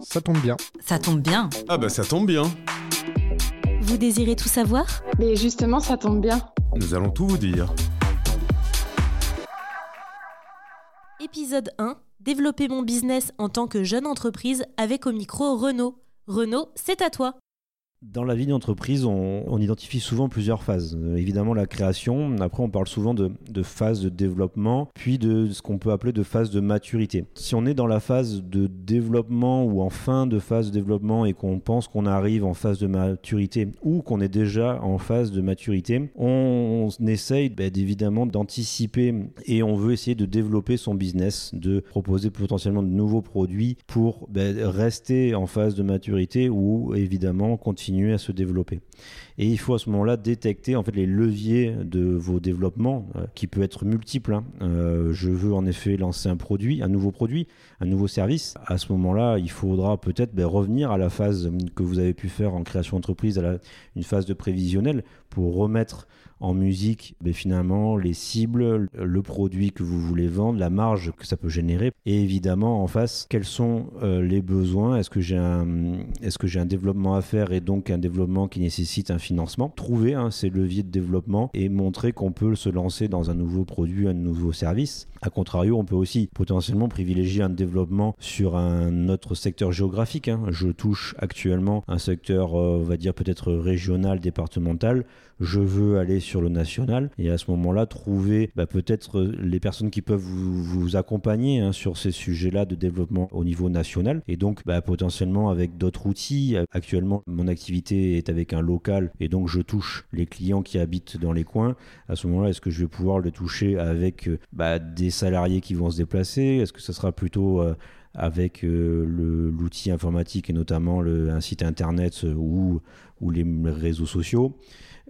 Ça tombe bien. Ça tombe bien. Ah bah ça tombe bien. Vous désirez tout savoir? Mais justement, ça tombe bien. Nous allons tout vous dire. Épisode 1 Développer mon business en tant que jeune entreprise avec au micro Renault. Renault, c'est à toi. Dans la vie d'entreprise, on, on, identifie souvent plusieurs phases. Euh, évidemment, la création. Après, on parle souvent de, de phase de développement, puis de ce qu'on peut appeler de phase de maturité. Si on est dans la phase de développement ou en fin de phase de développement et qu'on pense qu'on arrive en phase de maturité ou qu'on est déjà en phase de maturité, on, essaye bah, évidemment d'anticiper et on veut essayer de développer son business, de proposer potentiellement de nouveaux produits pour bah, rester en phase de maturité ou évidemment continuer à se développer. Et il faut à ce moment-là détecter en fait les leviers de vos développements, euh, qui peut être multiples. Hein. Euh, je veux en effet lancer un produit, un nouveau produit, un nouveau service. À ce moment-là, il faudra peut-être ben, revenir à la phase que vous avez pu faire en création d'entreprise, à une phase de prévisionnel, pour remettre en musique ben, finalement les cibles, le produit que vous voulez vendre, la marge que ça peut générer, et évidemment en face quels sont euh, les besoins? Est-ce que j'ai un, est-ce que j'ai un développement à faire et donc un développement qui nécessite un financement Trouver hein, ces leviers de développement et montrer qu'on peut se lancer dans un nouveau produit, un nouveau service. A contrario, on peut aussi potentiellement privilégier un développement sur un autre secteur géographique. Hein. Je touche actuellement un secteur, euh, on va dire peut-être régional, départemental. Je veux aller sur le national et à ce moment-là trouver bah, peut-être les personnes qui peuvent vous, vous accompagner hein, sur ces sujets-là de développement au niveau national et donc bah, potentiellement avec d'autres outils. Actuellement, mon activité est avec un local et donc je touche les clients qui habitent dans les coins. À ce moment-là, est-ce que je vais pouvoir le toucher avec bah, des salariés qui vont se déplacer? Est-ce que ce sera plutôt euh, avec euh, l'outil informatique et notamment le, un site internet ou, ou les réseaux sociaux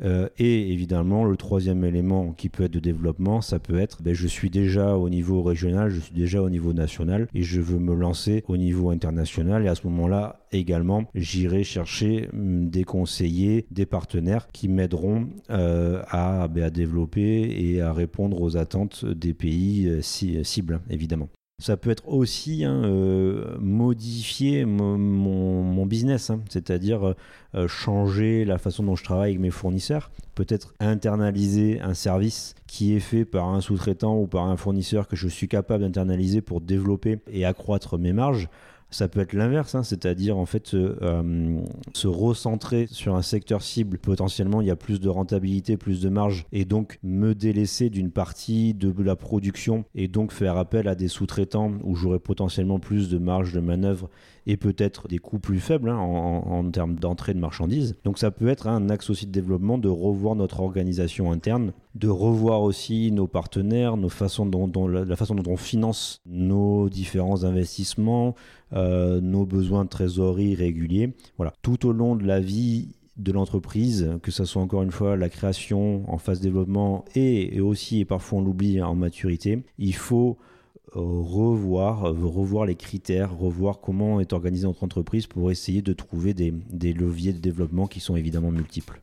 euh, et évidemment, le troisième élément qui peut être de développement, ça peut être ben, je suis déjà au niveau régional, je suis déjà au niveau national et je veux me lancer au niveau international. Et à ce moment-là, également, j'irai chercher des conseillers, des partenaires qui m'aideront euh, à, ben, à, développer et à répondre aux attentes des pays euh, cibles, évidemment. Ça peut être aussi hein, euh, modifier mon, business, hein, c'est-à-dire euh, changer la façon dont je travaille avec mes fournisseurs, peut-être internaliser un service qui est fait par un sous-traitant ou par un fournisseur que je suis capable d'internaliser pour développer et accroître mes marges. Ça peut être l'inverse, hein, c'est-à-dire en fait euh, se recentrer sur un secteur cible. Potentiellement, il y a plus de rentabilité, plus de marge, et donc me délaisser d'une partie de la production et donc faire appel à des sous-traitants où j'aurai potentiellement plus de marge de manœuvre et peut-être des coûts plus faibles hein, en, termes d'entrée de marchandises. Donc ça peut être un axe aussi de développement de revoir notre organisation interne, de revoir aussi nos partenaires, nos façons dont, la façon dont on finance nos différents investissements, euh, nos besoins de trésorerie réguliers. Voilà, tout au long de la vie de l'entreprise, que ce soit encore une fois la création en phase développement et, aussi, et parfois on l'oublie, en maturité, il faut revoir, revoir les critères, revoir comment est organisée notre entreprise pour essayer de trouver des leviers de développement qui sont évidemment multiples.